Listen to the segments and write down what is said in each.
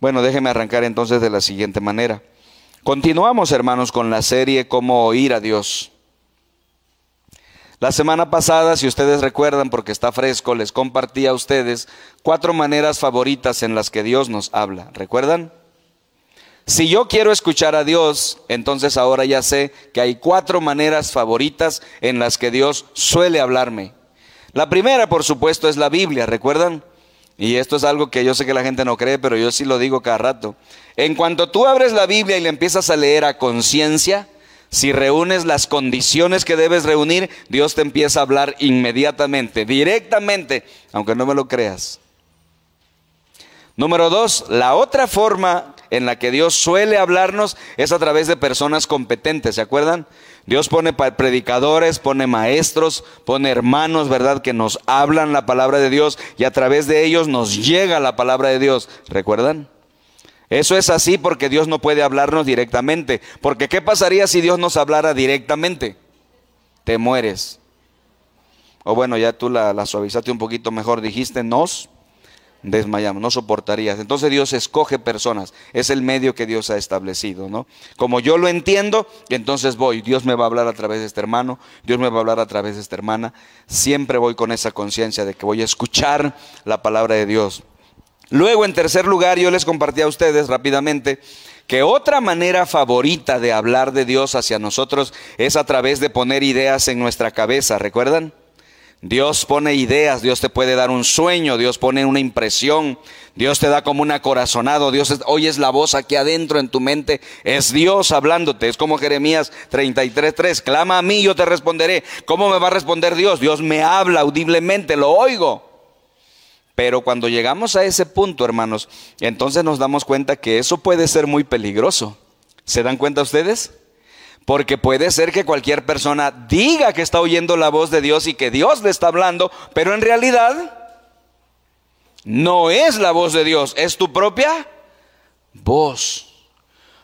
Bueno, déjeme arrancar entonces de la siguiente manera. Continuamos, hermanos, con la serie Cómo oír a Dios. La semana pasada, si ustedes recuerdan, porque está fresco, les compartí a ustedes cuatro maneras favoritas en las que Dios nos habla. ¿Recuerdan? Si yo quiero escuchar a Dios, entonces ahora ya sé que hay cuatro maneras favoritas en las que Dios suele hablarme. La primera, por supuesto, es la Biblia, ¿recuerdan? Y esto es algo que yo sé que la gente no cree, pero yo sí lo digo cada rato. En cuanto tú abres la Biblia y le empiezas a leer a conciencia, si reúnes las condiciones que debes reunir, Dios te empieza a hablar inmediatamente, directamente, aunque no me lo creas. Número dos, la otra forma en la que Dios suele hablarnos es a través de personas competentes, ¿se acuerdan? Dios pone predicadores, pone maestros, pone hermanos, ¿verdad? Que nos hablan la palabra de Dios y a través de ellos nos llega la palabra de Dios. ¿Recuerdan? Eso es así porque Dios no puede hablarnos directamente. Porque ¿qué pasaría si Dios nos hablara directamente? Te mueres. O bueno, ya tú la, la suavizaste un poquito mejor, dijiste nos desmayamos, no soportarías. Entonces Dios escoge personas, es el medio que Dios ha establecido, ¿no? Como yo lo entiendo, entonces voy, Dios me va a hablar a través de este hermano, Dios me va a hablar a través de esta hermana, siempre voy con esa conciencia de que voy a escuchar la palabra de Dios. Luego, en tercer lugar, yo les compartí a ustedes rápidamente que otra manera favorita de hablar de Dios hacia nosotros es a través de poner ideas en nuestra cabeza, ¿recuerdan? Dios pone ideas, Dios te puede dar un sueño, Dios pone una impresión, Dios te da como un acorazonado, Dios oyes la voz aquí adentro en tu mente, es Dios hablándote, es como Jeremías 33:3, clama a mí, yo te responderé. ¿Cómo me va a responder Dios? Dios me habla audiblemente, lo oigo. Pero cuando llegamos a ese punto, hermanos, entonces nos damos cuenta que eso puede ser muy peligroso. ¿Se dan cuenta ustedes? Porque puede ser que cualquier persona diga que está oyendo la voz de Dios y que Dios le está hablando, pero en realidad no es la voz de Dios, es tu propia voz.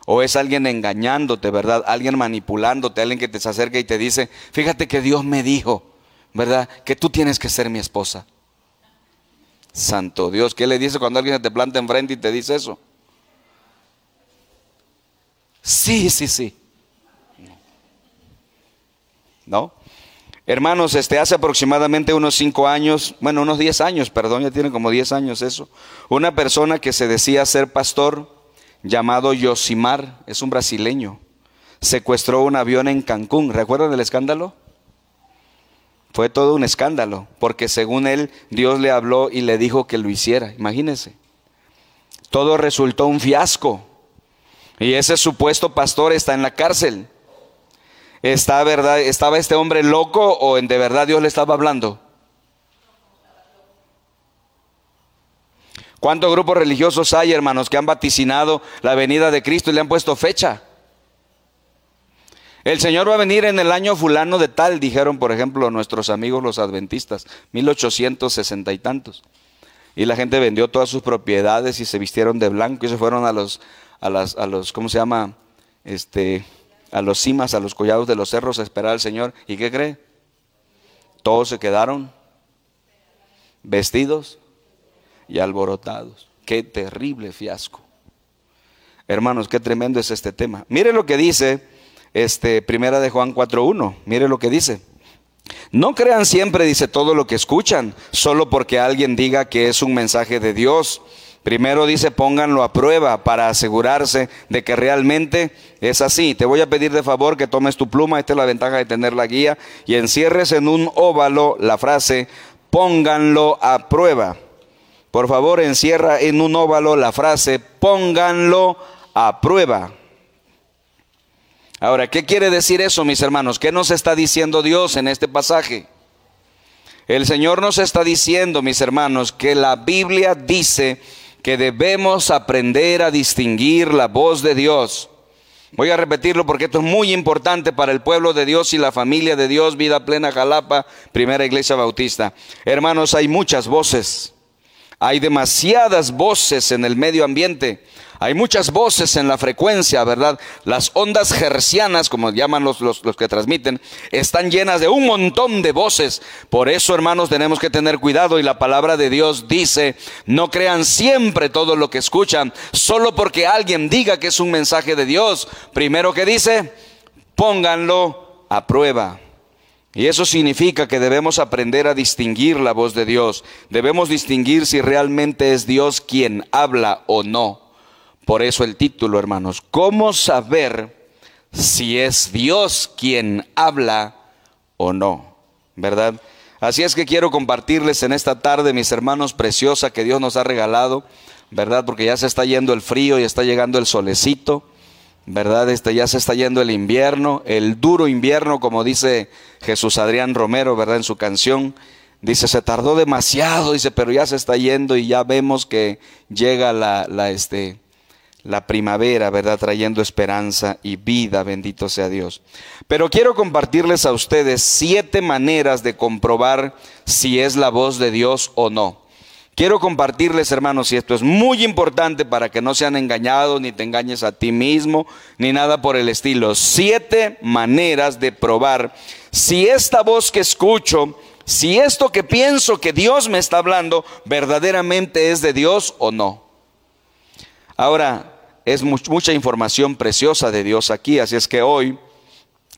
O es alguien engañándote, ¿verdad? Alguien manipulándote, alguien que te acerca y te dice, fíjate que Dios me dijo, ¿verdad? Que tú tienes que ser mi esposa. Santo Dios, ¿qué le dice cuando alguien te planta enfrente y te dice eso? Sí, sí, sí. ¿No? Hermanos, este, hace aproximadamente unos cinco años, bueno, unos diez años, perdón, ya tiene como diez años eso, una persona que se decía ser pastor, llamado Yosimar, es un brasileño, secuestró un avión en Cancún. ¿Recuerdan el escándalo? Fue todo un escándalo, porque según él, Dios le habló y le dijo que lo hiciera, imagínense. Todo resultó un fiasco. Y ese supuesto pastor está en la cárcel. ¿Está verdad, ¿Estaba este hombre loco o de verdad Dios le estaba hablando? ¿Cuántos grupos religiosos hay, hermanos, que han vaticinado la venida de Cristo y le han puesto fecha? El Señor va a venir en el año fulano de tal, dijeron, por ejemplo, nuestros amigos los adventistas, 1860 y tantos. Y la gente vendió todas sus propiedades y se vistieron de blanco y se fueron a los, a las, a los, ¿cómo se llama? Este, a los cimas, a los collados de los cerros a esperar al Señor. ¿Y qué cree? Todos se quedaron vestidos y alborotados. Qué terrible fiasco. Hermanos, qué tremendo es este tema. Mire lo que dice este Primera de Juan 4:1. Mire lo que dice. No crean siempre, dice, todo lo que escuchan, solo porque alguien diga que es un mensaje de Dios. Primero dice, pónganlo a prueba para asegurarse de que realmente es así. Te voy a pedir de favor que tomes tu pluma, esta es la ventaja de tener la guía, y encierres en un óvalo la frase, pónganlo a prueba. Por favor, encierra en un óvalo la frase, pónganlo a prueba. Ahora, ¿qué quiere decir eso, mis hermanos? ¿Qué nos está diciendo Dios en este pasaje? El Señor nos está diciendo, mis hermanos, que la Biblia dice que debemos aprender a distinguir la voz de Dios. Voy a repetirlo porque esto es muy importante para el pueblo de Dios y la familia de Dios, Vida Plena Jalapa, Primera Iglesia Bautista. Hermanos, hay muchas voces. Hay demasiadas voces en el medio ambiente. Hay muchas voces en la frecuencia, ¿verdad? Las ondas hercianas, como llaman los, los, que transmiten, están llenas de un montón de voces. Por eso, hermanos, tenemos que tener cuidado y la palabra de Dios dice, no crean siempre todo lo que escuchan, solo porque alguien diga que es un mensaje de Dios. Primero que dice, pónganlo a prueba. Y eso significa que debemos aprender a distinguir la voz de Dios. Debemos distinguir si realmente es Dios quien habla o no. Por eso el título, hermanos, ¿cómo saber si es Dios quien habla o no? ¿Verdad? Así es que quiero compartirles en esta tarde, mis hermanos, preciosa que Dios nos ha regalado, ¿verdad? Porque ya se está yendo el frío y está llegando el solecito, ¿verdad? Este, ya se está yendo el invierno, el duro invierno, como dice Jesús Adrián Romero, ¿verdad? En su canción. Dice, se tardó demasiado, dice, pero ya se está yendo y ya vemos que llega la, la este, la primavera, ¿verdad? Trayendo esperanza y vida, bendito sea Dios. Pero quiero compartirles a ustedes siete maneras de comprobar si es la voz de Dios o no. Quiero compartirles, hermanos, y esto es muy importante para que no sean engañados, ni te engañes a ti mismo, ni nada por el estilo. Siete maneras de probar si esta voz que escucho, si esto que pienso que Dios me está hablando, verdaderamente es de Dios o no. Ahora, es mucha información preciosa de Dios aquí, así es que hoy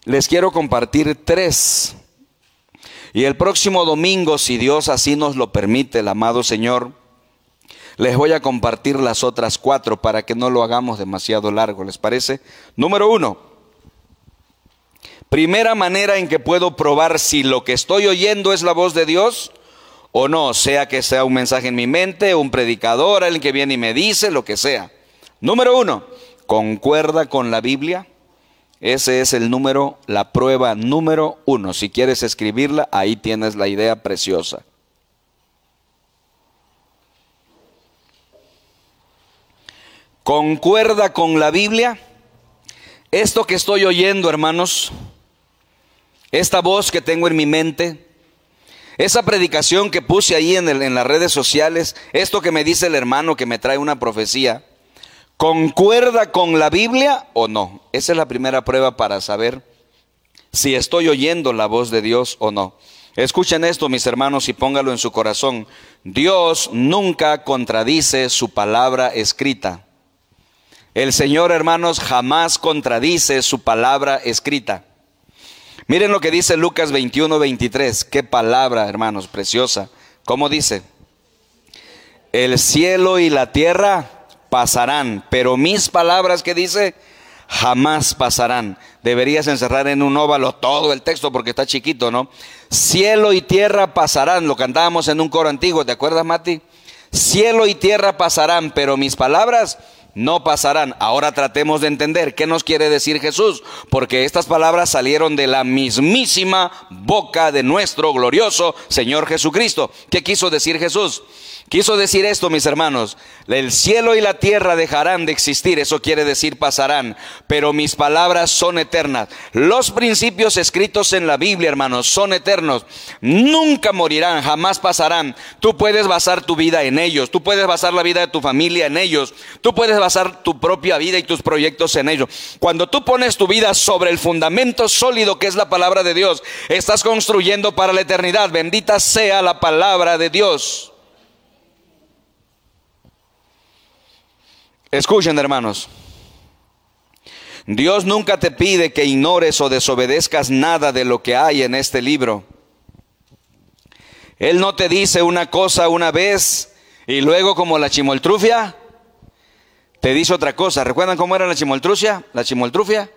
les quiero compartir tres. Y el próximo domingo, si Dios así nos lo permite, el amado Señor, les voy a compartir las otras cuatro para que no lo hagamos demasiado largo, ¿les parece? Número uno, primera manera en que puedo probar si lo que estoy oyendo es la voz de Dios o no, sea que sea un mensaje en mi mente, un predicador, alguien que viene y me dice, lo que sea. Número uno, concuerda con la Biblia. Ese es el número, la prueba número uno. Si quieres escribirla, ahí tienes la idea preciosa. Concuerda con la Biblia. Esto que estoy oyendo, hermanos, esta voz que tengo en mi mente, esa predicación que puse ahí en, en las redes sociales, esto que me dice el hermano que me trae una profecía, ¿Concuerda con la Biblia o no? Esa es la primera prueba para saber si estoy oyendo la voz de Dios o no. Escuchen esto, mis hermanos, y póngalo en su corazón. Dios nunca contradice su palabra escrita. El Señor, hermanos, jamás contradice su palabra escrita. Miren lo que dice Lucas 21, 23. Qué palabra, hermanos, preciosa. ¿Cómo dice? El cielo y la tierra pasarán, pero mis palabras que dice jamás pasarán. Deberías encerrar en un óvalo todo el texto porque está chiquito, ¿no? Cielo y tierra pasarán, lo cantábamos en un coro antiguo, ¿te acuerdas, Mati? Cielo y tierra pasarán, pero mis palabras no pasarán. Ahora tratemos de entender qué nos quiere decir Jesús, porque estas palabras salieron de la mismísima boca de nuestro glorioso Señor Jesucristo. ¿Qué quiso decir Jesús? Quiso decir esto, mis hermanos, el cielo y la tierra dejarán de existir, eso quiere decir pasarán, pero mis palabras son eternas. Los principios escritos en la Biblia, hermanos, son eternos, nunca morirán, jamás pasarán. Tú puedes basar tu vida en ellos, tú puedes basar la vida de tu familia en ellos, tú puedes basar tu propia vida y tus proyectos en ellos. Cuando tú pones tu vida sobre el fundamento sólido que es la palabra de Dios, estás construyendo para la eternidad. Bendita sea la palabra de Dios. Escuchen, hermanos. Dios nunca te pide que ignores o desobedezcas nada de lo que hay en este libro. Él no te dice una cosa una vez y luego como la chimoltrufia, te dice otra cosa. ¿Recuerdan cómo era la chimoltrufia? La chimoltrufia.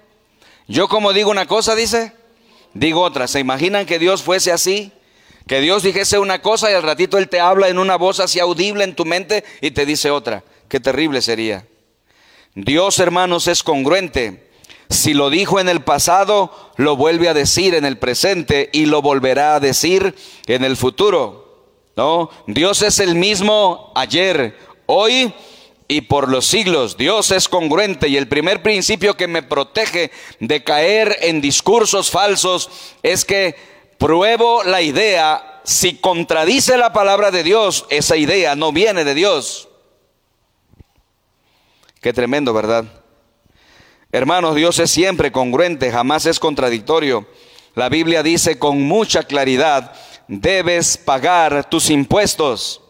Yo como digo una cosa, dice, digo otra. ¿Se imaginan que Dios fuese así? Que Dios dijese una cosa y al ratito Él te habla en una voz así audible en tu mente y te dice otra. Qué terrible sería. Dios, hermanos, es congruente. Si lo dijo en el pasado, lo vuelve a decir en el presente y lo volverá a decir en el futuro. ¿No? Dios es el mismo ayer, hoy y por los siglos. Dios es congruente y el primer principio que me protege de caer en discursos falsos es que pruebo la idea si contradice la palabra de Dios, esa idea no viene de Dios. Qué tremendo, ¿verdad? Hermanos, Dios es siempre congruente, jamás es contradictorio. La Biblia dice con mucha claridad, debes pagar tus impuestos.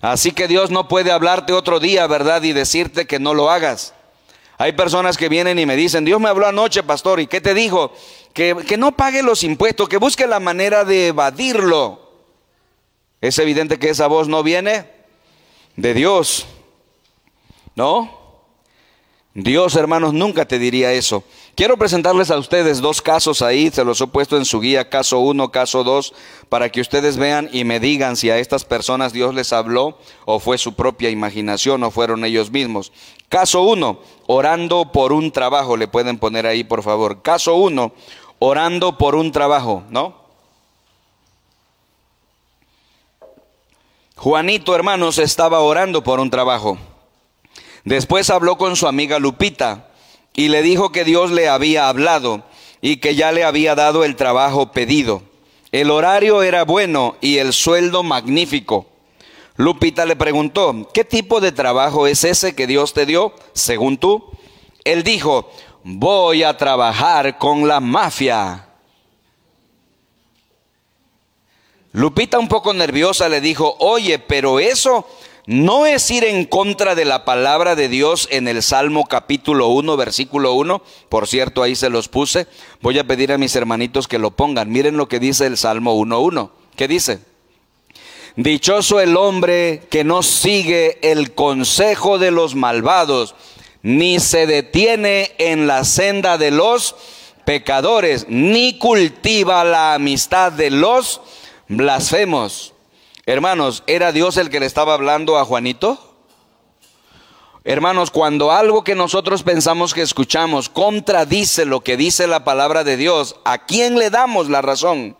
Así que Dios no puede hablarte otro día, ¿verdad? Y decirte que no lo hagas. Hay personas que vienen y me dicen, Dios me habló anoche, pastor, ¿y qué te dijo? Que, que no pague los impuestos, que busque la manera de evadirlo. Es evidente que esa voz no viene de Dios. ¿No? Dios, hermanos, nunca te diría eso. Quiero presentarles a ustedes dos casos ahí, se los he puesto en su guía, caso 1, caso 2, para que ustedes vean y me digan si a estas personas Dios les habló o fue su propia imaginación o fueron ellos mismos. Caso 1, orando por un trabajo, le pueden poner ahí por favor. Caso 1, orando por un trabajo, ¿no? Juanito, hermanos, estaba orando por un trabajo. Después habló con su amiga Lupita y le dijo que Dios le había hablado y que ya le había dado el trabajo pedido. El horario era bueno y el sueldo magnífico. Lupita le preguntó, ¿qué tipo de trabajo es ese que Dios te dio, según tú? Él dijo, voy a trabajar con la mafia. Lupita un poco nerviosa le dijo, oye, pero eso no es ir en contra de la palabra de Dios en el Salmo capítulo 1, versículo 1. Por cierto, ahí se los puse. Voy a pedir a mis hermanitos que lo pongan. Miren lo que dice el Salmo 1.1. ¿Qué dice? Dichoso el hombre que no sigue el consejo de los malvados, ni se detiene en la senda de los pecadores, ni cultiva la amistad de los blasfemos Hermanos, ¿era Dios el que le estaba hablando a Juanito? Hermanos, cuando algo que nosotros pensamos que escuchamos contradice lo que dice la palabra de Dios, ¿a quién le damos la razón?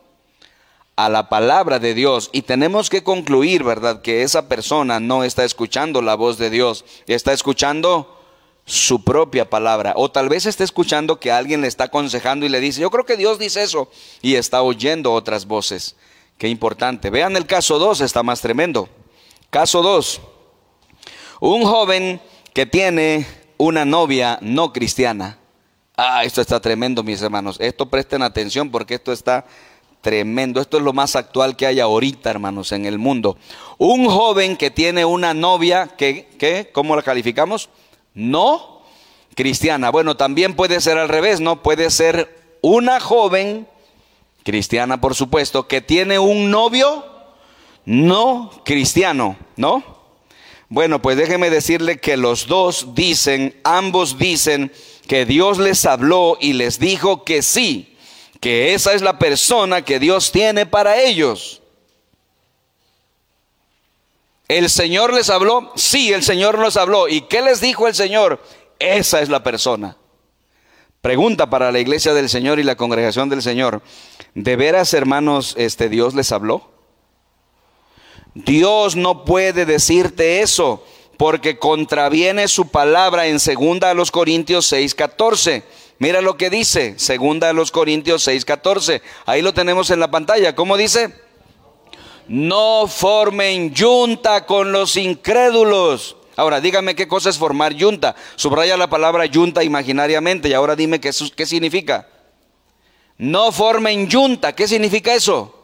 A la palabra de Dios. Y tenemos que concluir, ¿verdad? Que esa persona no está escuchando la voz de Dios, está escuchando su propia palabra. O tal vez está escuchando que alguien le está aconsejando y le dice, yo creo que Dios dice eso, y está oyendo otras voces. Qué importante. Vean el caso 2, está más tremendo. Caso 2. Un joven que tiene una novia no cristiana. Ah, esto está tremendo, mis hermanos. Esto presten atención porque esto está tremendo. Esto es lo más actual que hay ahorita, hermanos, en el mundo. Un joven que tiene una novia que, ¿qué? ¿cómo la calificamos? No cristiana. Bueno, también puede ser al revés, ¿no? Puede ser una joven cristiana por supuesto, que tiene un novio no cristiano, ¿no? Bueno, pues déjeme decirle que los dos dicen, ambos dicen que Dios les habló y les dijo que sí, que esa es la persona que Dios tiene para ellos. ¿El Señor les habló? Sí, el Señor nos habló. ¿Y qué les dijo el Señor? Esa es la persona. Pregunta para la iglesia del Señor y la congregación del Señor. ¿De veras, hermanos, este Dios les habló? Dios no puede decirte eso porque contraviene su palabra en segunda a los Corintios 6:14. Mira lo que dice, segunda a los Corintios 6:14. Ahí lo tenemos en la pantalla. ¿Cómo dice? No formen yunta con los incrédulos. Ahora, dígame qué cosa es formar yunta. Subraya la palabra yunta imaginariamente y ahora dime qué, qué significa. No formen yunta. ¿Qué significa eso?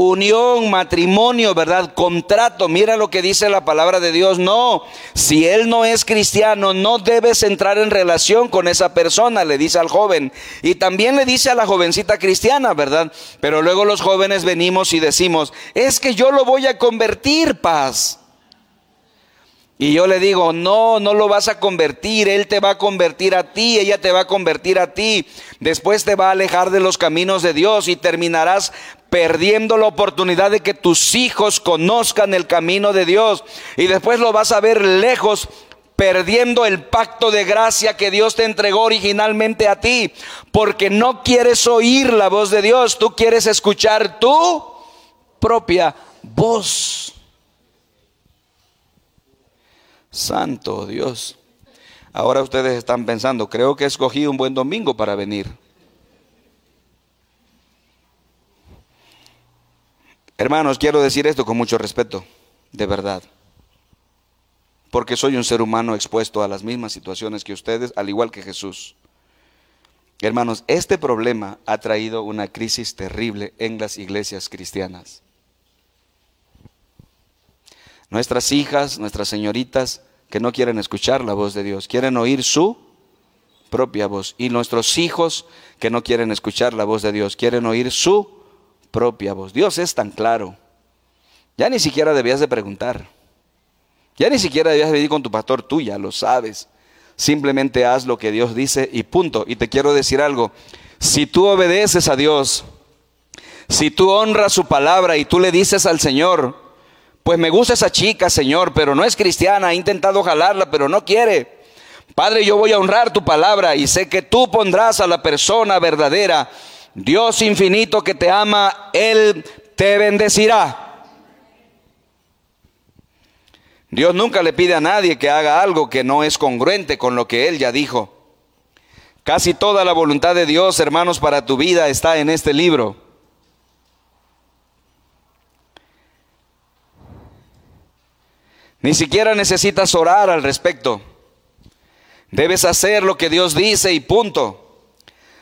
unión, matrimonio, ¿verdad? Contrato. Mira lo que dice la palabra de Dios. No, si él no es cristiano, no debes entrar en relación con esa persona, le dice al joven. Y también le dice a la jovencita cristiana, ¿verdad? Pero luego los jóvenes venimos y decimos, es que yo lo voy a convertir, paz. Y yo le digo, no, no lo vas a convertir, Él te va a convertir a ti, ella te va a convertir a ti. Después te va a alejar de los caminos de Dios y terminarás perdiendo la oportunidad de que tus hijos conozcan el camino de Dios. Y después lo vas a ver lejos, perdiendo el pacto de gracia que Dios te entregó originalmente a ti. Porque no quieres oír la voz de Dios, tú quieres escuchar tu propia voz. Santo Dios. Ahora ustedes están pensando, creo que escogí un buen domingo para venir. Hermanos, quiero decir esto con mucho respeto, de verdad. Porque soy un ser humano expuesto a las mismas situaciones que ustedes, al igual que Jesús. Hermanos, este problema ha traído una crisis terrible en las iglesias cristianas. Nuestras hijas, nuestras señoritas, que no quieren escuchar la voz de Dios, quieren oír su propia voz. Y nuestros hijos que no quieren escuchar la voz de Dios, quieren oír su propia voz. Dios es tan claro. Ya ni siquiera debías de preguntar. Ya ni siquiera debías de venir con tu pastor, tú ya lo sabes. Simplemente haz lo que Dios dice y punto. Y te quiero decir algo. Si tú obedeces a Dios, si tú honras su palabra y tú le dices al Señor, pues me gusta esa chica, Señor, pero no es cristiana, he intentado jalarla, pero no quiere. Padre, yo voy a honrar tu palabra y sé que tú pondrás a la persona verdadera Dios infinito que te ama, Él te bendecirá. Dios nunca le pide a nadie que haga algo que no es congruente con lo que Él ya dijo. Casi toda la voluntad de Dios, hermanos, para tu vida está en este libro. Ni siquiera necesitas orar al respecto. Debes hacer lo que Dios dice y punto.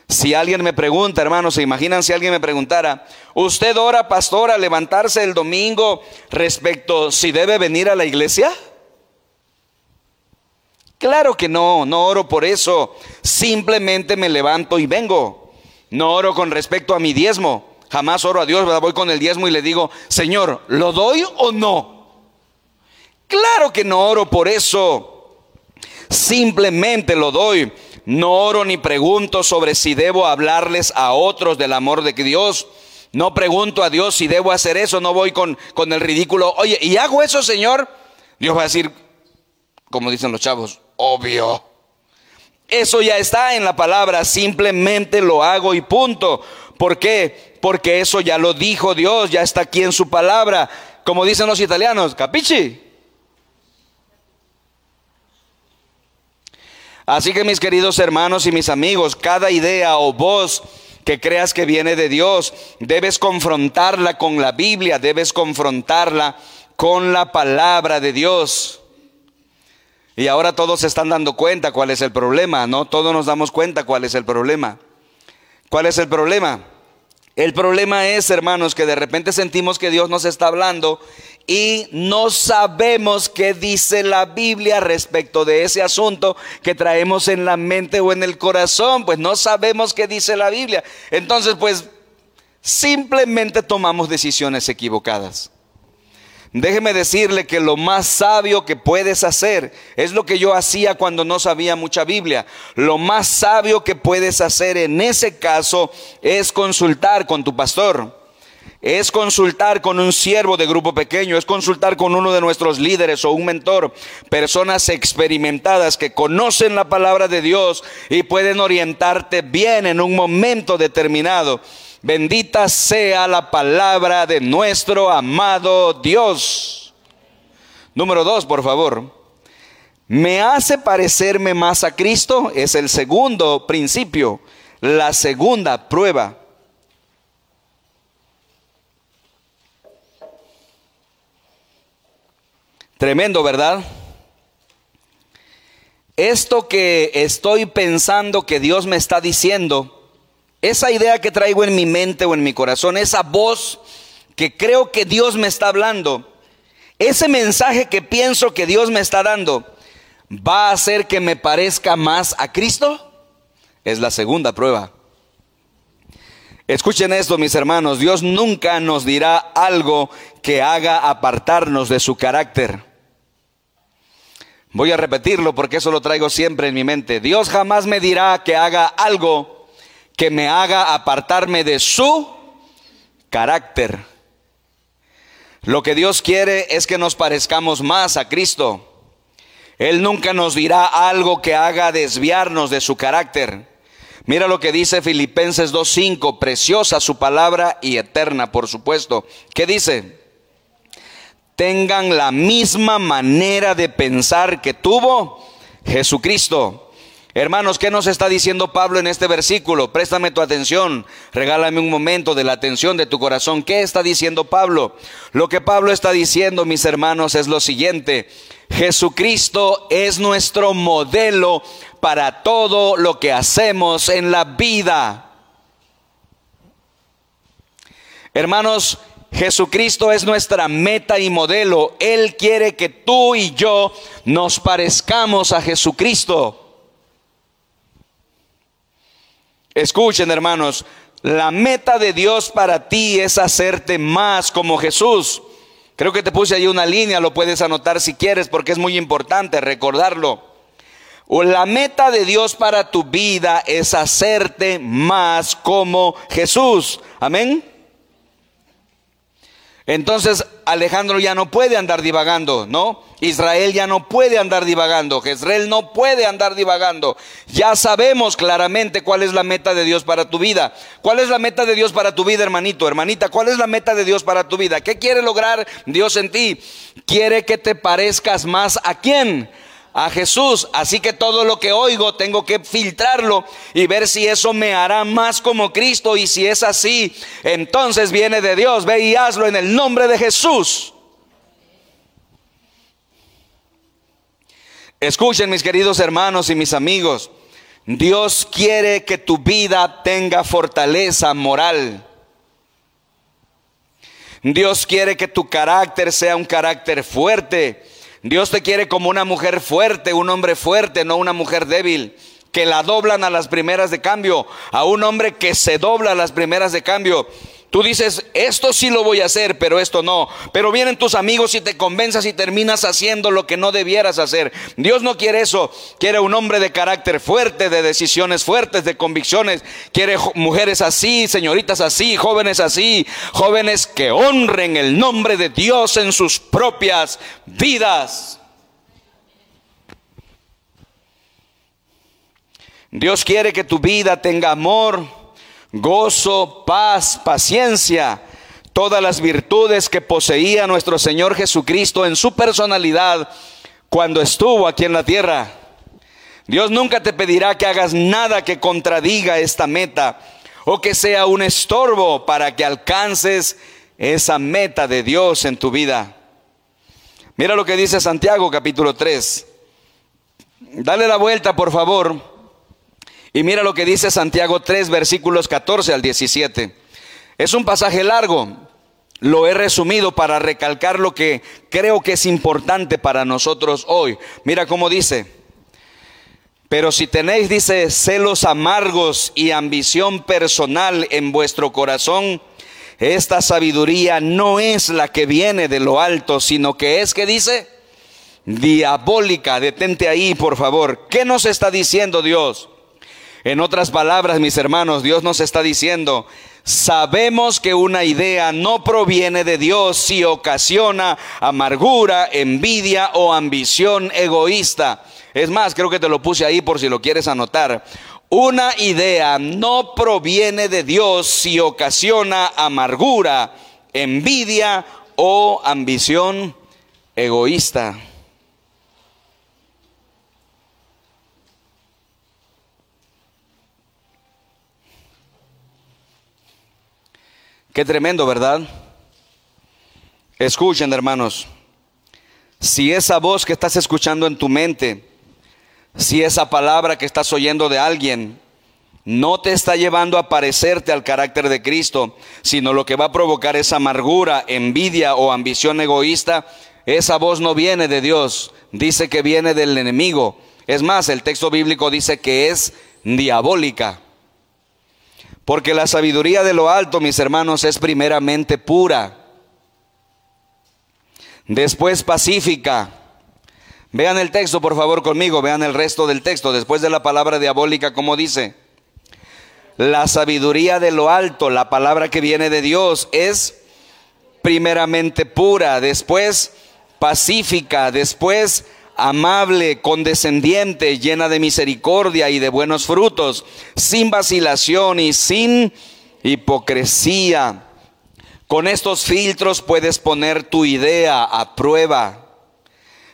Si alguien me pregunta, hermanos, se imaginan si alguien me preguntara, ¿usted ora, pastor, a levantarse el domingo respecto si debe venir a la iglesia? Claro que no, no oro por eso. Simplemente me levanto y vengo. No oro con respecto a mi diezmo. Jamás oro a Dios, voy con el diezmo y le digo, Señor, ¿lo doy o no? Claro que no oro por eso. Simplemente lo doy no oro ni pregunto sobre si debo hablarles a otros del amor de Dios. No pregunto a Dios si debo hacer eso. No voy con, con el ridículo. Oye, ¿y hago eso, Señor? Dios va a decir, como dicen los chavos, obvio. Eso ya está en la palabra. Simplemente lo hago y punto. ¿Por qué? Porque eso ya lo dijo Dios. Ya está aquí en su palabra. Como dicen los italianos, capichi. Así que mis queridos hermanos y mis amigos, cada idea o voz que creas que viene de Dios, debes confrontarla con la Biblia, debes confrontarla con la palabra de Dios. Y ahora todos se están dando cuenta cuál es el problema, ¿no? Todos nos damos cuenta cuál es el problema. ¿Cuál es el problema? El problema es, hermanos, que de repente sentimos que Dios nos está hablando y no sabemos qué dice la Biblia respecto de ese asunto que traemos en la mente o en el corazón. Pues no sabemos qué dice la Biblia. Entonces, pues simplemente tomamos decisiones equivocadas. Déjeme decirle que lo más sabio que puedes hacer es lo que yo hacía cuando no sabía mucha Biblia. Lo más sabio que puedes hacer en ese caso es consultar con tu pastor. Es consultar con un siervo de grupo pequeño, es consultar con uno de nuestros líderes o un mentor, personas experimentadas que conocen la palabra de Dios y pueden orientarte bien en un momento determinado. Bendita sea la palabra de nuestro amado Dios. Número dos, por favor. ¿Me hace parecerme más a Cristo? Es el segundo principio, la segunda prueba. Tremendo, ¿verdad? Esto que estoy pensando que Dios me está diciendo, esa idea que traigo en mi mente o en mi corazón, esa voz que creo que Dios me está hablando, ese mensaje que pienso que Dios me está dando, ¿va a hacer que me parezca más a Cristo? Es la segunda prueba. Escuchen esto, mis hermanos, Dios nunca nos dirá algo que haga apartarnos de su carácter. Voy a repetirlo porque eso lo traigo siempre en mi mente. Dios jamás me dirá que haga algo que me haga apartarme de su carácter. Lo que Dios quiere es que nos parezcamos más a Cristo. Él nunca nos dirá algo que haga desviarnos de su carácter. Mira lo que dice Filipenses 2.5, preciosa su palabra y eterna, por supuesto. ¿Qué dice? Tengan la misma manera de pensar que tuvo Jesucristo Hermanos, ¿qué nos está diciendo Pablo en este versículo? Préstame tu atención, regálame un momento de la atención de tu corazón. ¿Qué está diciendo Pablo? Lo que Pablo está diciendo, mis hermanos, es lo siguiente. Jesucristo es nuestro modelo para todo lo que hacemos en la vida. Hermanos, Jesucristo es nuestra meta y modelo. Él quiere que tú y yo nos parezcamos a Jesucristo. Escuchen hermanos, la meta de Dios para ti es hacerte más como Jesús. Creo que te puse ahí una línea, lo puedes anotar si quieres porque es muy importante recordarlo. La meta de Dios para tu vida es hacerte más como Jesús. Amén. Entonces Alejandro ya no puede andar divagando, ¿no? Israel ya no puede andar divagando, Jezreel no puede andar divagando. Ya sabemos claramente cuál es la meta de Dios para tu vida. ¿Cuál es la meta de Dios para tu vida, hermanito, hermanita? ¿Cuál es la meta de Dios para tu vida? ¿Qué quiere lograr Dios en ti? Quiere que te parezcas más a quién? A Jesús. Así que todo lo que oigo tengo que filtrarlo y ver si eso me hará más como Cristo. Y si es así, entonces viene de Dios. Ve y hazlo en el nombre de Jesús. Escuchen mis queridos hermanos y mis amigos. Dios quiere que tu vida tenga fortaleza moral. Dios quiere que tu carácter sea un carácter fuerte Dios te quiere como una mujer fuerte, un hombre fuerte, no una mujer débil que la doblan a las primeras de cambio, a un hombre que se dobla a las primeras de cambio. Tú dices, esto sí lo voy a hacer, pero esto no. Pero vienen tus amigos y te convenzas y terminas haciendo lo que no debieras hacer. Dios no quiere eso. Quiere un hombre de carácter fuerte, de decisiones fuertes, de convicciones. Quiere mujeres así, señoritas así, jóvenes así, jóvenes que honren el nombre de Dios en sus propias vidas. Dios quiere que tu vida tenga amor gozo, paz, paciencia, todas las virtudes que poseía nuestro Señor Jesucristo en su personalidad cuando estuvo aquí en la tierra. Dios nunca te pedirá que hagas nada que contradiga esta meta o que sea un estorbo para que alcances esa meta de Dios en tu vida. Mira lo que dice Santiago capítulo 3. Dale la vuelta, por favor. Y mira lo que dice Santiago 3, versículos 14 al 17. Es un pasaje largo. Lo he resumido para recalcar lo que creo que es importante para nosotros hoy. Mira cómo dice. Pero si tenéis, dice, celos amargos y ambición personal en vuestro corazón, esta sabiduría no es la que viene de lo alto, sino que es, que dice? Diabólica. Detente ahí, por favor. ¿Qué nos está diciendo Dios? En otras palabras, mis hermanos, Dios nos está diciendo, sabemos que una idea no proviene de Dios si ocasiona amargura, envidia o ambición egoísta. Es más, creo que te lo puse ahí por si lo quieres anotar. Una idea no proviene de Dios si ocasiona amargura, envidia o ambición egoísta. Qué tremendo, ¿verdad? Escuchen, hermanos. Si esa voz que estás escuchando en tu mente, si esa palabra que estás oyendo de alguien, no te está llevando a parecerte al carácter de Cristo, sino lo que va a provocar es amargura, envidia o ambición egoísta, esa voz no viene de Dios, dice que viene del enemigo. Es más, el texto bíblico dice que es diabólica. Porque la sabiduría de lo alto, mis hermanos, es primeramente pura, después pacífica. Vean el texto, por favor, conmigo, vean el resto del texto, después de la palabra diabólica, como dice. La sabiduría de lo alto, la palabra que viene de Dios, es primeramente pura, después pacífica, después amable, condescendiente, llena de misericordia y de buenos frutos, sin vacilación y sin hipocresía. Con estos filtros puedes poner tu idea a prueba.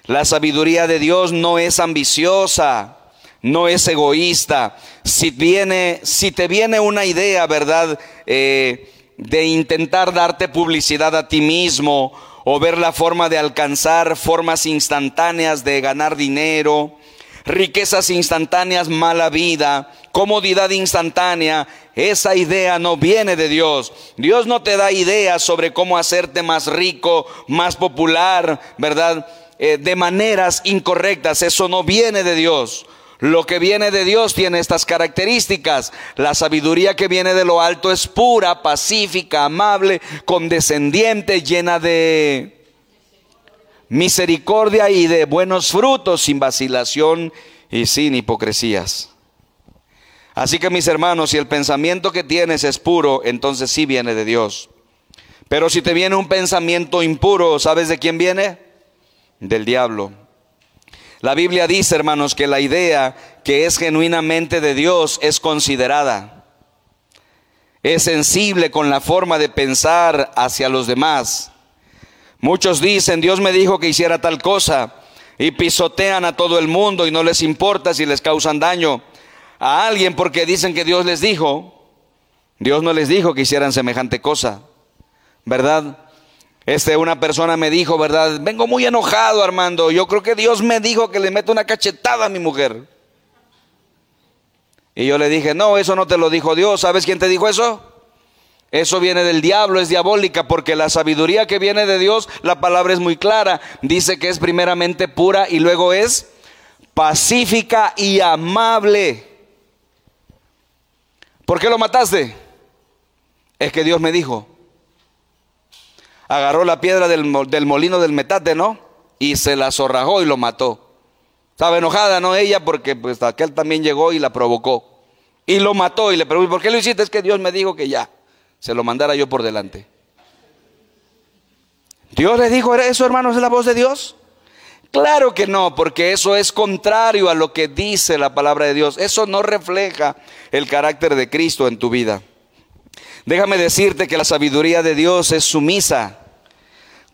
La sabiduría de Dios no es ambiciosa, no es egoísta. Si, viene, si te viene una idea, ¿verdad? Eh, de intentar darte publicidad a ti mismo o ver la forma de alcanzar formas instantáneas de ganar dinero, riquezas instantáneas, mala vida, comodidad instantánea, esa idea no viene de Dios. Dios no te da ideas sobre cómo hacerte más rico, más popular, ¿verdad? Eh, de maneras incorrectas. Eso no viene de Dios. Lo que viene de Dios tiene estas características. La sabiduría que viene de lo alto es pura, pacífica, amable, condescendiente, llena de misericordia y de buenos frutos, sin vacilación y sin hipocresías. Así que mis hermanos, si el pensamiento que tienes es puro, entonces sí viene de Dios. Pero si te viene un pensamiento impuro, ¿sabes de quién viene? Del diablo. La Biblia dice, hermanos, que la idea que es genuinamente de Dios es considerada. Es sensible con la forma de pensar hacia los demás. Muchos dicen, Dios me dijo que hiciera tal cosa y pisotean a todo el mundo y no les importa si les causan daño a alguien porque dicen que Dios les dijo. Dios no les dijo que hicieran semejante cosa, ¿verdad? Este, una persona me dijo, ¿verdad? Vengo muy enojado, Armando. Yo creo que Dios me dijo que le meto una cachetada a mi mujer. Y yo le dije, no, eso no te lo dijo Dios. ¿Sabes quién te dijo eso? Eso viene del diablo, es diabólica, porque la sabiduría que viene de Dios, la palabra es muy clara. Dice que es primeramente pura y luego es pacífica y amable. ¿Por qué lo mataste? Es que Dios me dijo agarró la piedra del, molino del metate, ¿no? Y se la zorrajó y lo mató. Estaba enojada, ¿no? Ella, porque pues aquel también llegó y la provocó. Y lo mató y le preguntó, ¿por qué lo hiciste? Es que Dios me dijo que ya, se lo mandara yo por delante. ¿Dios le dijo eso, hermanos, es la voz de Dios? Claro que no, porque eso es contrario a lo que dice la palabra de Dios. Eso no refleja el carácter de Cristo en tu vida. Déjame decirte que la sabiduría de Dios es sumisa.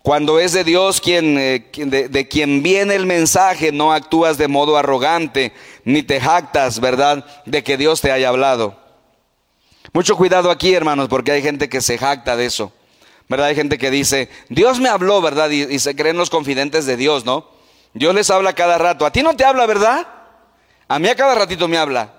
Cuando es de Dios quien, eh, de, quien viene el mensaje, no actúas de modo arrogante, ni te jactas, ¿verdad?, de que Dios te haya hablado. Mucho cuidado aquí, hermanos, porque hay gente que se jacta de eso. ¿Verdad? Hay gente que dice, Dios me habló, ¿verdad? Y, y se creen los confidentes de Dios, ¿no? Dios les habla cada rato. A ti no te habla, ¿verdad? A mí a cada ratito me habla.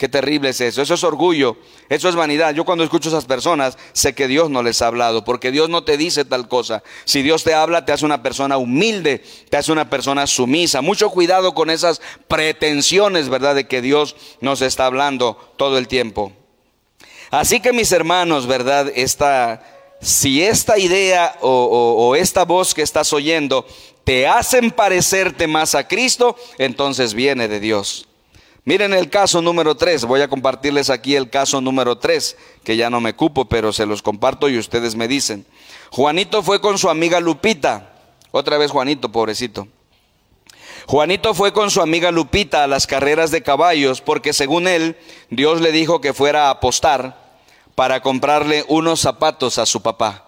Qué terrible es eso. Eso es orgullo. Eso es vanidad. Yo cuando escucho a esas personas sé que Dios no les ha hablado porque Dios no te dice tal cosa. Si Dios te habla, te hace una persona humilde, te hace una persona sumisa. Mucho cuidado con esas pretensiones, ¿verdad? De que Dios nos está hablando todo el tiempo. Así que mis hermanos, ¿verdad? Esta, si esta idea o, o esta voz que estás oyendo te hacen parecerte más a Cristo, entonces viene de Dios. Miren el caso número 3, voy a compartirles aquí el caso número 3, que ya no me cupo, pero se los comparto y ustedes me dicen. Juanito fue con su amiga Lupita, otra vez Juanito, pobrecito. Juanito fue con su amiga Lupita a las carreras de caballos porque según él, Dios le dijo que fuera a apostar para comprarle unos zapatos a su papá.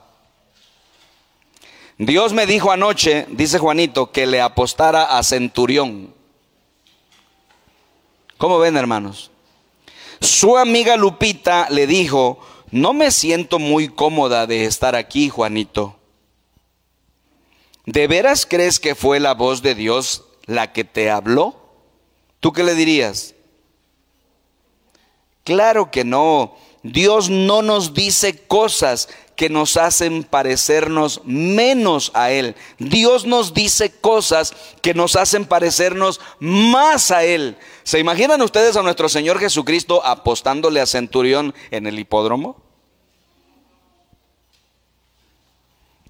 Dios me dijo anoche, dice Juanito, que le apostara a Centurión. ¿Cómo ven, hermanos? Su amiga Lupita le dijo, no me siento muy cómoda de estar aquí, Juanito. ¿De veras crees que fue la voz de Dios la que te habló? ¿Tú qué le dirías? Claro que no. Dios no nos dice cosas que nos hacen parecernos menos a Él. Dios nos dice cosas que nos hacen parecernos más a Él. ¿Se imaginan ustedes a nuestro Señor Jesucristo apostándole a Centurión en el hipódromo?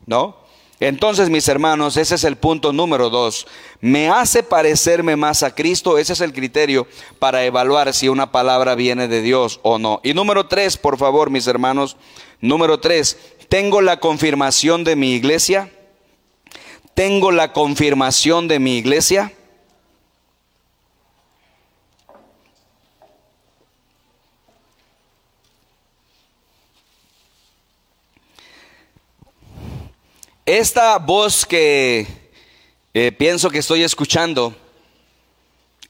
¿No? Entonces, mis hermanos, ese es el punto número dos. ¿Me hace parecerme más a Cristo? Ese es el criterio para evaluar si una palabra viene de Dios o no. Y número tres, por favor, mis hermanos. Número tres, ¿tengo la confirmación de mi iglesia? ¿Tengo la confirmación de mi iglesia? Esta voz que eh, pienso que estoy escuchando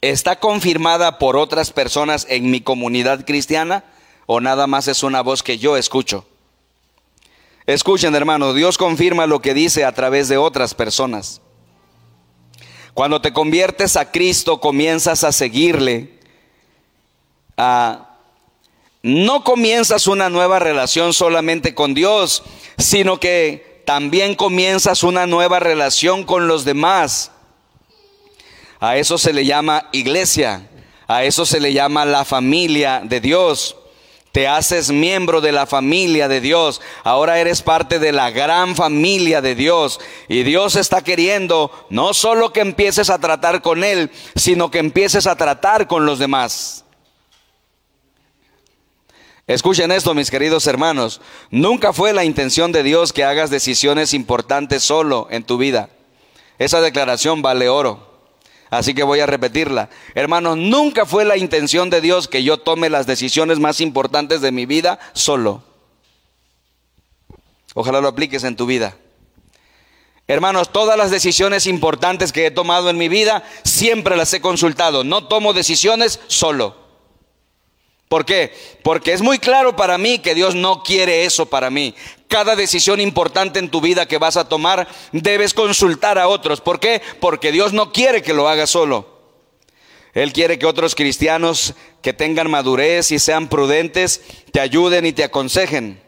¿está confirmada por otras personas en mi comunidad cristiana o nada más es una voz que yo escucho? Escuchen hermanos, Dios confirma lo que dice a través de otras personas. Cuando te conviertes a Cristo, comienzas a seguirle. no comienzas una nueva relación solamente con Dios, sino que también comienzas una nueva relación con los demás. A eso se le llama iglesia, a eso se le llama la familia de Dios. Te haces miembro de la familia de Dios. Ahora eres parte de la gran familia de Dios. Y Dios está queriendo no solo que empieces a tratar con Él, sino que empieces a tratar con los demás. Escuchen esto, mis queridos hermanos. Nunca fue la intención de Dios que hagas decisiones importantes solo en tu vida. Esa declaración vale oro. Así que voy a repetirla. Hermanos, nunca fue la intención de Dios que yo tome las decisiones más importantes de mi vida solo. Ojalá lo apliques en tu vida. Hermanos, todas las decisiones importantes que he tomado en mi vida, siempre las he consultado. No tomo decisiones solo. ¿Por qué? Porque es muy claro para mí que Dios no quiere eso para mí. Cada decisión importante en tu vida que vas a tomar debes consultar a otros. ¿Por qué? Porque Dios no quiere que lo hagas solo. Él quiere que otros cristianos que tengan madurez y sean prudentes te ayuden y te aconsejen.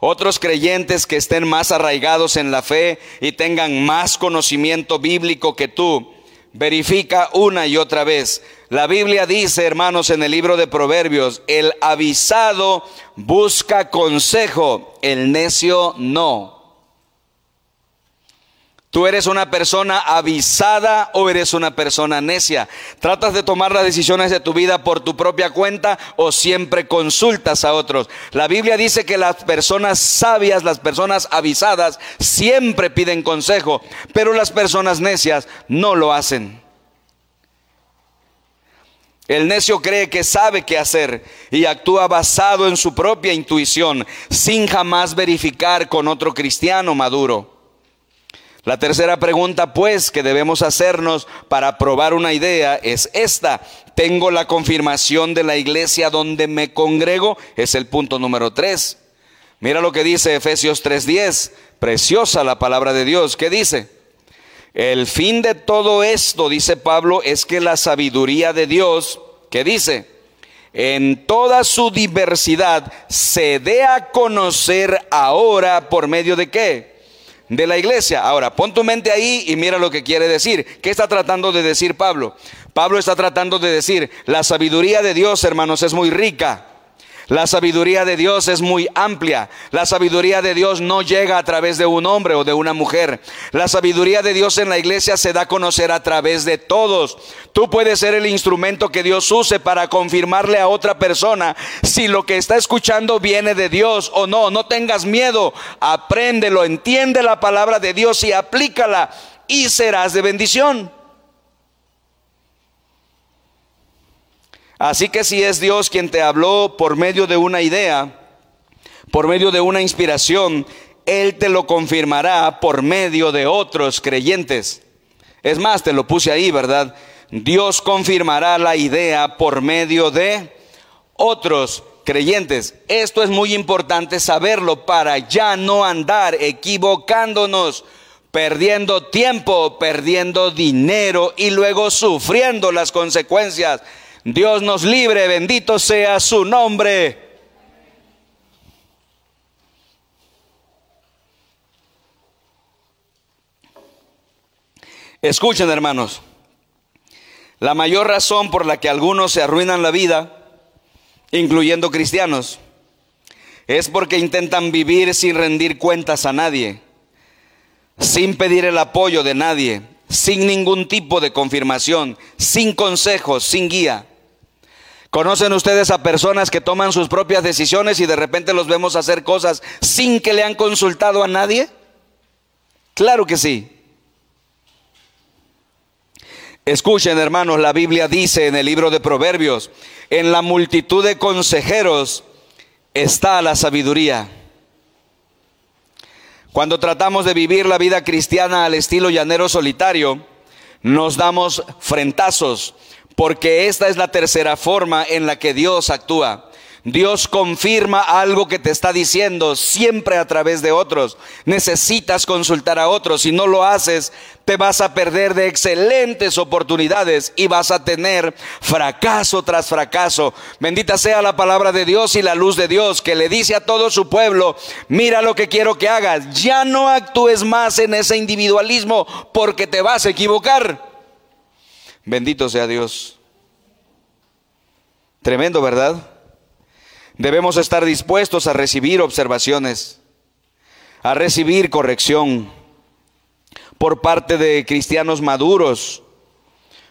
Otros creyentes que estén más arraigados en la fe y tengan más conocimiento bíblico que tú verifica una y otra vez. La Biblia dice, hermanos, en el libro de Proverbios, el avisado busca consejo, el necio no. ¿Tú eres una persona avisada o eres una persona necia? ¿Tratas de tomar las decisiones de tu vida por tu propia cuenta o siempre consultas a otros? La Biblia dice que las personas sabias, las personas avisadas, siempre piden consejo, pero las personas necias no lo hacen. El necio cree que sabe qué hacer y actúa basado en su propia intuición, sin jamás verificar con otro cristiano maduro. La tercera pregunta, pues, que debemos hacernos para probar una idea es esta. ¿Tengo la confirmación de la iglesia donde me congrego? Es el punto número tres. Mira lo que dice Efesios 3:10. Preciosa la palabra de Dios. ¿Qué dice? El fin de todo esto, dice Pablo, es que la sabiduría de Dios, ¿qué dice? En toda su diversidad se dé a conocer ahora por medio de qué? De la iglesia. Ahora, pon tu mente ahí y mira lo que quiere decir. ¿Qué está tratando de decir Pablo? Pablo está tratando de decir, la sabiduría de Dios, hermanos, es muy rica. La sabiduría de Dios es muy amplia. La sabiduría de Dios no llega a través de un hombre o de una mujer. La sabiduría de Dios en la iglesia se da a conocer a través de todos. Tú puedes ser el instrumento que Dios use para confirmarle a otra persona si lo que está escuchando viene de Dios o no. No tengas miedo. Apréndelo, entiende la palabra de Dios y aplícala y serás de bendición. Así que si es Dios quien te habló por medio de una idea, por medio de una inspiración, Él te lo confirmará por medio de otros creyentes. Es más, te lo puse ahí, ¿verdad? Dios confirmará la idea por medio de otros creyentes. Esto es muy importante saberlo para ya no andar equivocándonos, perdiendo tiempo, perdiendo dinero y luego sufriendo las consecuencias Dios nos libre, bendito sea su nombre. Escuchen hermanos, la mayor razón por la que algunos se arruinan la vida, incluyendo cristianos, es porque intentan vivir sin rendir cuentas a nadie, sin pedir el apoyo de nadie, sin ningún tipo de confirmación, sin consejos, sin guía. ¿Conocen ustedes a personas que toman sus propias decisiones y de repente los vemos hacer cosas sin que le han consultado a nadie? Claro que sí. Escuchen hermanos, la Biblia dice en el libro de Proverbios, en la multitud de consejeros está la sabiduría. Cuando tratamos de vivir la vida cristiana al estilo llanero solitario, nos damos frentazos, porque esta es la tercera forma en la que Dios actúa. Dios confirma algo que te está diciendo siempre a través de otros. Necesitas consultar a otros. Si no lo haces, te vas a perder de excelentes oportunidades y vas a tener fracaso tras fracaso. Bendita sea la palabra de Dios y la luz de Dios que le dice a todo su pueblo, mira lo que quiero que hagas. Ya no actúes más en ese individualismo porque te vas a equivocar. Bendito sea Dios. Tremendo, ¿verdad? Debemos estar dispuestos a recibir observaciones, a recibir corrección por parte de cristianos maduros,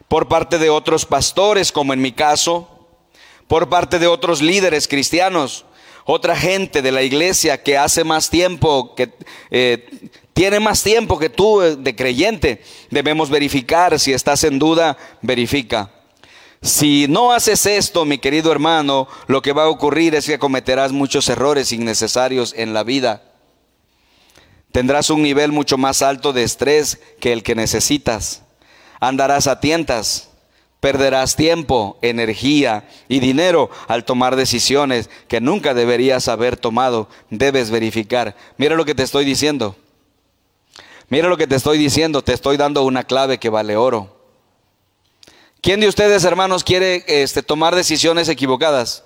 por parte de otros pastores, como en mi caso, por parte de otros líderes cristianos, otra gente de la iglesia que hace más tiempo, que eh, tiene más tiempo que tú eh, de creyente. Debemos verificar, si estás en duda, verifica. Si no haces esto, mi querido hermano, lo que va a ocurrir es que cometerás muchos errores innecesarios en la vida. Tendrás un nivel mucho más alto de estrés que el que necesitas. Andarás a tientas, perderás tiempo, energía y dinero al tomar decisiones que nunca deberías haber tomado. Debes verificar. Mira lo que te estoy diciendo. Mira lo que te estoy diciendo. Te estoy dando una clave que vale oro. ¿Quién de ustedes, hermanos, quiere este, tomar decisiones equivocadas?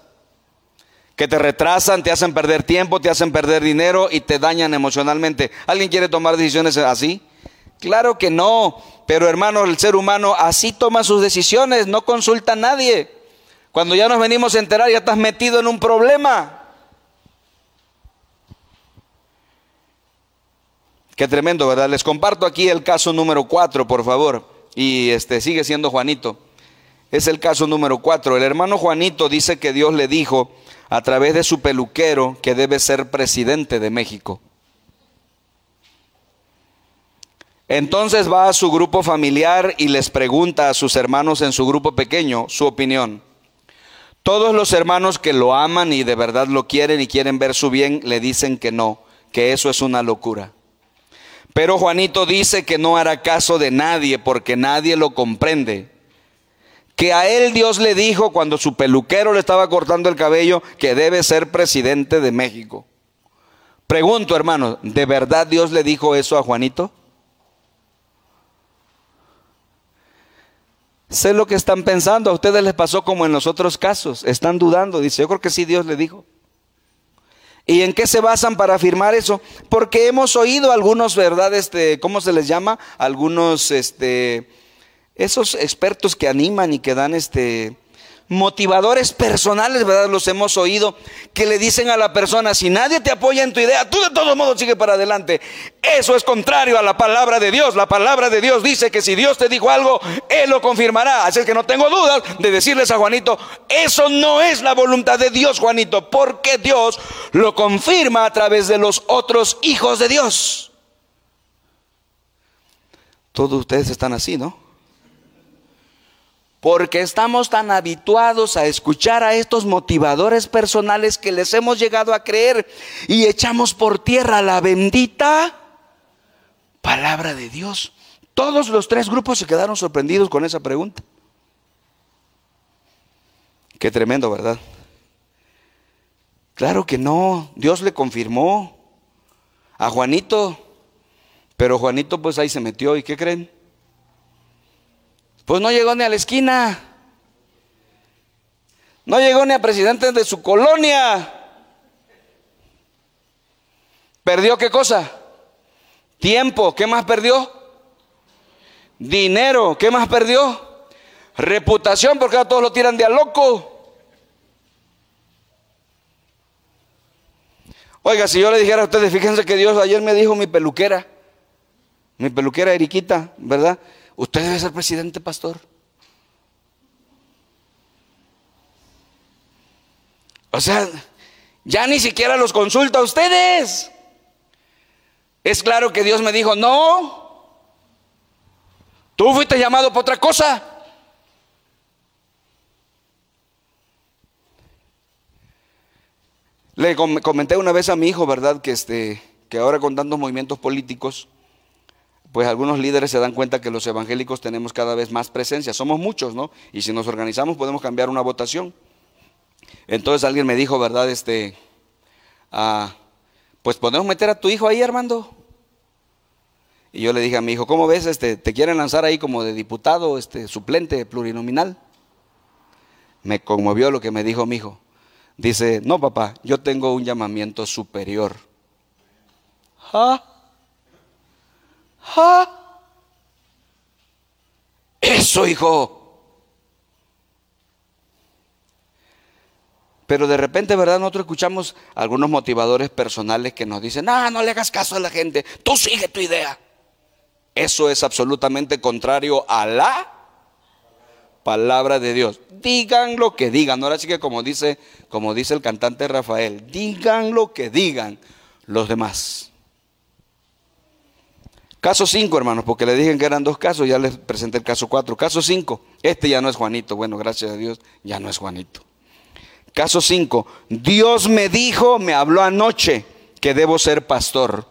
Que te retrasan, te hacen perder tiempo, te hacen perder dinero y te dañan emocionalmente. ¿Alguien quiere tomar decisiones así? Claro que no, pero hermano, el ser humano así toma sus decisiones, no consulta a nadie. Cuando ya nos venimos a enterar, ya estás metido en un problema. Qué tremendo, ¿verdad? Les comparto aquí el caso número cuatro, por favor. Y este sigue siendo Juanito es el caso número cuatro. El hermano Juanito dice que Dios le dijo a través de su peluquero que debe ser presidente de México. Entonces va a su grupo familiar y les pregunta a sus hermanos en su grupo pequeño su opinión. Todos los hermanos que lo aman y de verdad lo quieren y quieren ver su bien le dicen que no, que eso es una locura. Pero Juanito dice que no hará caso de nadie porque nadie lo comprende que a él Dios le dijo cuando su peluquero le estaba cortando el cabello que debe ser presidente de México. Pregunto, hermano, ¿de verdad Dios le dijo eso a Juanito? Sé lo que están pensando, a ustedes les pasó como en los otros casos, están dudando, dice, yo creo que sí Dios le dijo. ¿Y en qué se basan para afirmar eso? Porque hemos oído algunos, ¿verdad? Este, ¿cómo se les llama? Algunos, este, esos expertos que animan y que dan este motivadores personales, ¿verdad? Los hemos oído que le dicen a la persona, si nadie te apoya en tu idea, tú de todos modos sigue para adelante. Eso es contrario a la palabra de Dios. La palabra de Dios dice que si Dios te dijo algo, Él lo confirmará. Así es que no tengo dudas de decirles a Juanito, eso no es la voluntad de Dios, Juanito, porque Dios lo confirma a través de los otros hijos de Dios. Todos ustedes están así, ¿no? Porque estamos tan habituados a escuchar a estos motivadores personales que les hemos llegado a creer y echamos por tierra la bendita palabra de Dios. Todos los tres grupos se quedaron sorprendidos con esa pregunta. Qué tremendo, ¿verdad? Claro que no, Dios le confirmó a Juanito, pero Juanito pues ahí se metió y ¿qué creen? Pues no llegó ni a la esquina. No llegó ni a presidente de su colonia. ¿Perdió qué cosa? Tiempo. ¿Qué más perdió? Dinero. ¿Qué más perdió? Reputación, porque ahora todos lo tiran de a loco. Oiga, si yo le dijera a ustedes, fíjense que Dios ayer me dijo mi peluquera, mi peluquera Eriquita, ¿verdad? Usted debe ser presidente, pastor. O sea, ya ni siquiera los consulta a ustedes. Es claro que Dios me dijo, no, tú fuiste llamado por otra cosa. Le comenté una vez a mi hijo, ¿verdad? Que, este, que ahora con tantos movimientos políticos, pues algunos líderes se dan cuenta que los evangélicos tenemos cada vez más presencia. Somos muchos, ¿no? Y si nos organizamos podemos cambiar una votación. Entonces alguien me dijo, ¿verdad? Este, ah, pues podemos meter a tu hijo ahí, Armando. Y yo le dije a mi hijo, ¿cómo ves? Este, ¿Te quieren lanzar ahí como de diputado, este, suplente, plurinominal? Me conmovió lo que me dijo mi hijo. Dice, no papá, yo tengo un llamamiento superior. ¿Ah? ¡Ah! Eso, hijo. Pero de repente, ¿verdad? Nosotros escuchamos algunos motivadores personales que nos dicen, ah, no le hagas caso a la gente, tú sigue tu idea. Eso es absolutamente contrario a la palabra de Dios. Digan lo que digan. Ahora sí que como dice, como dice el cantante Rafael, digan lo que digan los demás. Caso 5, hermanos, porque le dije que eran dos casos, ya les presenté el caso 4. Caso 5, este ya no es Juanito, bueno, gracias a Dios, ya no es Juanito. Caso 5, Dios me dijo, me habló anoche que debo ser pastor.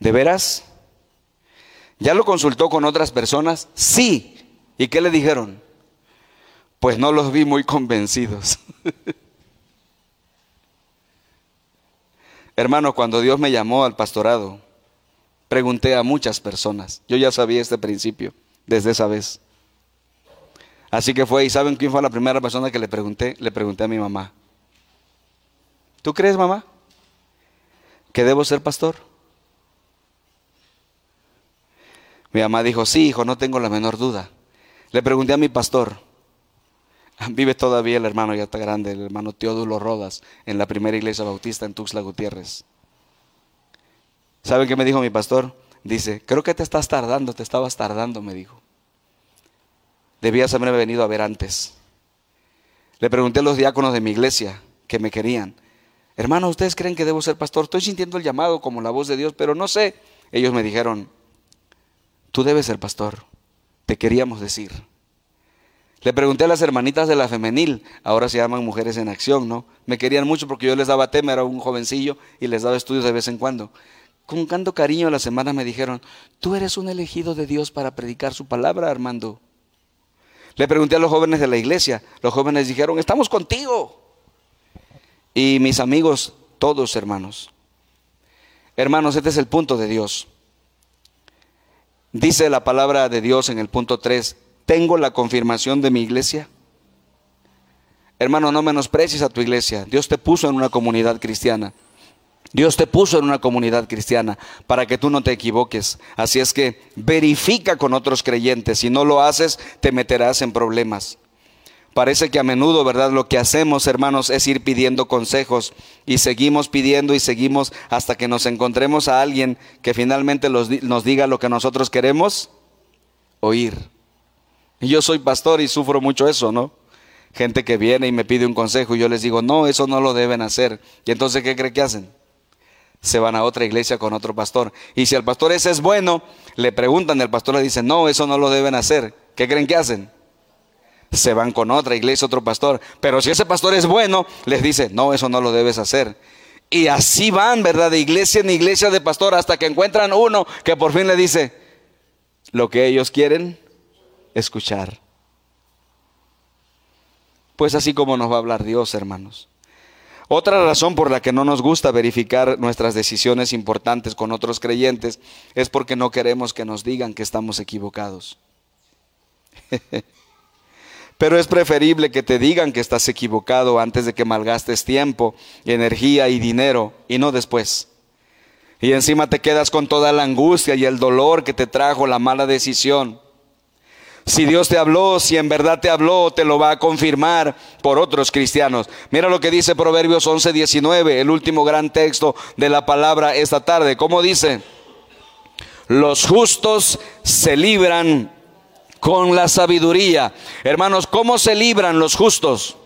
¿De veras? ¿Ya lo consultó con otras personas? Sí. ¿Y qué le dijeron? Pues no los vi muy convencidos. Hermano, cuando Dios me llamó al pastorado, pregunté a muchas personas. Yo ya sabía este principio desde esa vez. Así que fue, ¿y saben quién fue la primera persona que le pregunté? Le pregunté a mi mamá. ¿Tú crees, mamá, que debo ser pastor? Mi mamá dijo, sí, hijo, no tengo la menor duda. Le pregunté a mi pastor. Vive todavía el hermano, ya está grande, el hermano Teodulo Rodas, en la primera iglesia bautista en Tuxtla Gutiérrez. ¿Saben qué me dijo mi pastor? Dice, creo que te estás tardando, te estabas tardando, me dijo. Debías haberme venido a ver antes. Le pregunté a los diáconos de mi iglesia que me querían. Hermano, ¿ustedes creen que debo ser pastor? Estoy sintiendo el llamado como la voz de Dios, pero no sé. Ellos me dijeron, tú debes ser pastor. Te queríamos decir. Le pregunté a las hermanitas de la femenil, ahora se llaman mujeres en acción, ¿no? Me querían mucho porque yo les daba tema, era un jovencillo y les daba estudios de vez en cuando. Con canto cariño a la semana me dijeron, tú eres un elegido de Dios para predicar su palabra, Armando. Le pregunté a los jóvenes de la iglesia, los jóvenes dijeron, estamos contigo. Y mis amigos, todos hermanos. Hermanos, este es el punto de Dios. Dice la palabra de Dios en el punto 3, ¿Tengo la confirmación de mi iglesia? Hermano, no menosprecies a tu iglesia. Dios te puso en una comunidad cristiana. Dios te puso en una comunidad cristiana para que tú no te equivoques. Así es que verifica con otros creyentes. Si no lo haces, te meterás en problemas. Parece que a menudo, ¿verdad? Lo que hacemos, hermanos, es ir pidiendo consejos y seguimos pidiendo y seguimos hasta que nos encontremos a alguien que finalmente nos diga lo que nosotros queremos oír. Yo soy pastor y sufro mucho eso, ¿no? Gente que viene y me pide un consejo y yo les digo, no, eso no lo deben hacer. Y entonces, ¿qué cree que hacen? Se van a otra iglesia con otro pastor. Y si el pastor ese es bueno, le preguntan, el pastor le dice, no, eso no lo deben hacer. ¿Qué creen que hacen? Se van con otra iglesia, otro pastor. Pero si ese pastor es bueno, les dice, no, eso no lo debes hacer. Y así van, ¿verdad? De iglesia en iglesia de pastor hasta que encuentran uno que por fin le dice, lo que ellos quieren, escuchar. Pues así como nos va a hablar Dios, hermanos. Otra razón por la que no nos gusta verificar nuestras decisiones importantes con otros creyentes es porque no queremos que nos digan que estamos equivocados. Pero es preferible que te digan que estás equivocado antes de que malgastes tiempo, energía y dinero y no después. Y encima te quedas con toda la angustia y el dolor que te trajo la mala decisión. Si Dios te habló, si en verdad te habló, te lo va a confirmar por otros cristianos. Mira lo que dice Proverbios 11, 19, el último gran texto de la palabra esta tarde. ¿Cómo dice? Los justos se libran con la sabiduría. Hermanos, ¿cómo se libran los justos?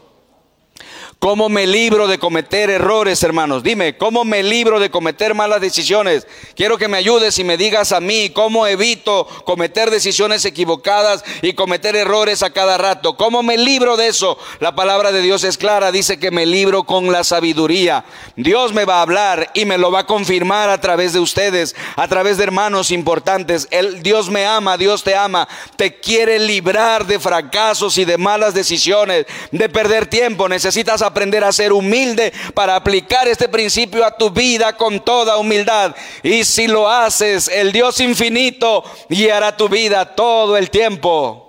¿Cómo me libro de cometer errores, hermanos? Dime, ¿cómo me libro de cometer malas decisiones? Quiero que me ayudes y me digas a mí cómo evito cometer decisiones equivocadas y cometer errores a cada rato. ¿Cómo me libro de eso? La palabra de Dios es clara, dice que me libro con la sabiduría. Dios me va a hablar y me lo va a confirmar a través de ustedes, a través de hermanos importantes. El, Dios me ama, Dios te ama, te quiere librar de fracasos y de malas decisiones, de perder tiempo. Necesitas aprender a ser humilde para aplicar este principio a tu vida con toda humildad. Y si lo haces, el Dios infinito guiará tu vida todo el tiempo.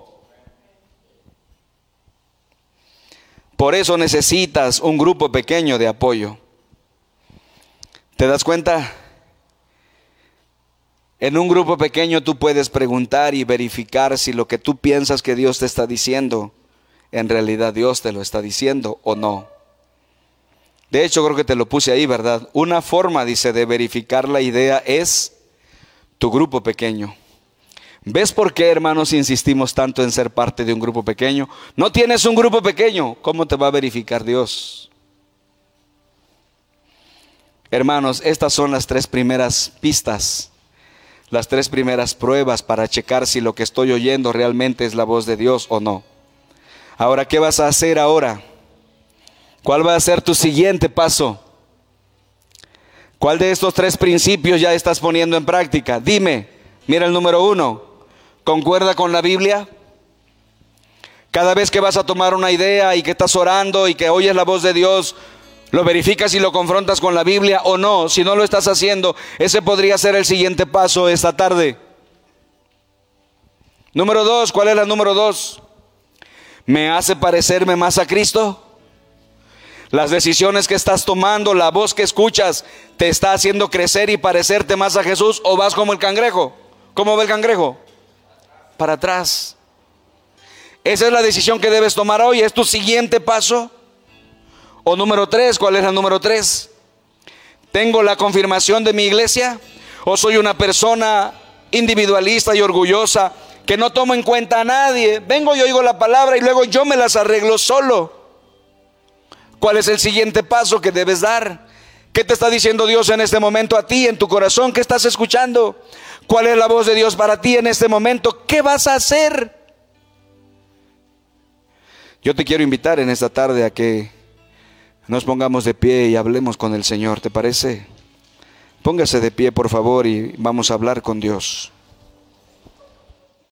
Por eso necesitas un grupo pequeño de apoyo. ¿Te das cuenta? En un grupo pequeño tú puedes preguntar y verificar si lo que tú piensas que Dios te está diciendo, en realidad Dios te lo está diciendo o no. De hecho, creo que te lo puse ahí, ¿verdad? Una forma, dice, de verificar la idea es tu grupo pequeño. ¿Ves por qué, hermanos, insistimos tanto en ser parte de un grupo pequeño? No tienes un grupo pequeño, ¿cómo te va a verificar Dios? Hermanos, estas son las tres primeras pistas, las tres primeras pruebas para checar si lo que estoy oyendo realmente es la voz de Dios o no. Ahora, ¿qué vas a hacer ahora? ¿Cuál va a ser tu siguiente paso? ¿Cuál de estos tres principios ya estás poniendo en práctica? Dime, mira el número uno, ¿concuerda con la Biblia? Cada vez que vas a tomar una idea y que estás orando y que oyes la voz de Dios, lo verificas y lo confrontas con la Biblia o no. Si no lo estás haciendo, ese podría ser el siguiente paso esta tarde. Número dos, ¿cuál es la número dos? ¿Me hace parecerme más a Cristo? Las decisiones que estás tomando, la voz que escuchas, te está haciendo crecer y parecerte más a Jesús o vas como el cangrejo. ¿Cómo va el cangrejo? Para atrás. Esa es la decisión que debes tomar hoy. ¿Es tu siguiente paso? O número tres, ¿cuál es la número tres? ¿Tengo la confirmación de mi iglesia? ¿O soy una persona individualista y orgullosa que no tomo en cuenta a nadie? Vengo y oigo la palabra y luego yo me las arreglo solo. ¿Cuál es el siguiente paso que debes dar? ¿Qué te está diciendo Dios en este momento a ti, en tu corazón? ¿Qué estás escuchando? ¿Cuál es la voz de Dios para ti en este momento? ¿Qué vas a hacer? Yo te quiero invitar en esta tarde a que nos pongamos de pie y hablemos con el Señor, ¿te parece? Póngase de pie, por favor, y vamos a hablar con Dios.